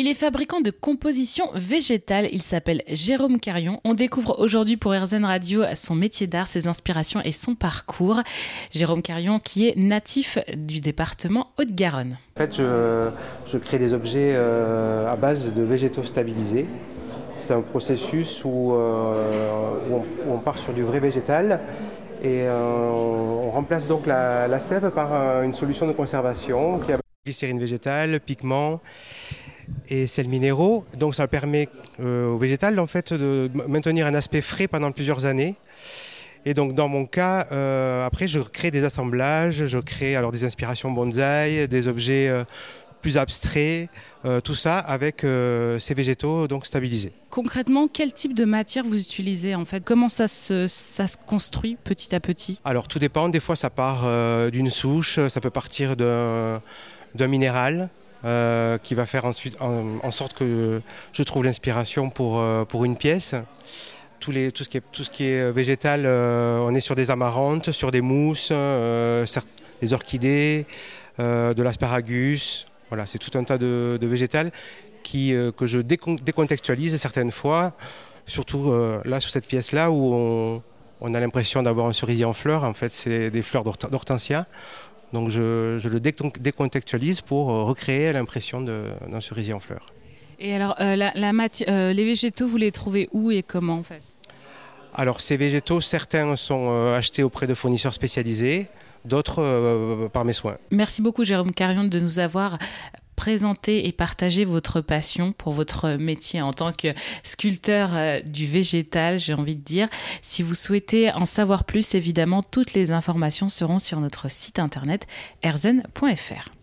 Il est fabricant de compositions végétales. Il s'appelle Jérôme Carion. On découvre aujourd'hui pour RZN Radio son métier d'art, ses inspirations et son parcours. Jérôme Carion qui est natif du département Haute-Garonne. En fait, je, crée des objets euh, à base de végétaux stabilisés. C'est un processus où, euh, on, part sur du vrai végétal et euh, on remplace donc la, la sève par une solution de conservation qui a glycérine végétale, pigments et sels minéraux. Donc ça permet euh, au végétal en fait de maintenir un aspect frais pendant plusieurs années. Et donc dans mon cas, euh, après je crée des assemblages, je crée alors des inspirations bonsaï, des objets euh, plus abstraits, tout ça avec ces végétaux donc stabilisés. Concrètement, quel type de matière vous utilisez en fait? Comment ça se, ça se construit petit à petit? Alors tout dépend, des fois ça part d'une souche, ça peut partir d'un minéral, euh, qui va faire ensuite en, sorte que je trouve l'inspiration pour, euh, pour une pièce. Tout, les, tout, ce qui est, tout ce qui est végétal, euh, on est sur des amarantes, sur des mousses, des orchidées, de l'asparagus. Voilà, c'est tout un tas de, de végétal qui, que je décontextualise certaines fois, surtout là sur cette pièce-là où on, on a l'impression d'avoir un cerisier en fleurs. En fait, c'est des fleurs d'hortensia. Donc je, le décontextualise pour euh, recréer l'impression d'un cerisier en fleurs. Et alors, euh, la, euh, les végétaux, vous les trouvez où et comment en fait? Alors, ces végétaux, certains sont achetés auprès de fournisseurs spécialisés, d'autres par mes soins. Merci beaucoup, Jérôme Carion, de nous avoir présenter et partager votre passion pour votre métier en tant que sculpteur euh, du végétal, j'ai envie de dire. Si vous souhaitez en savoir plus, évidemment, toutes les informations seront sur notre site internet erzen.fr.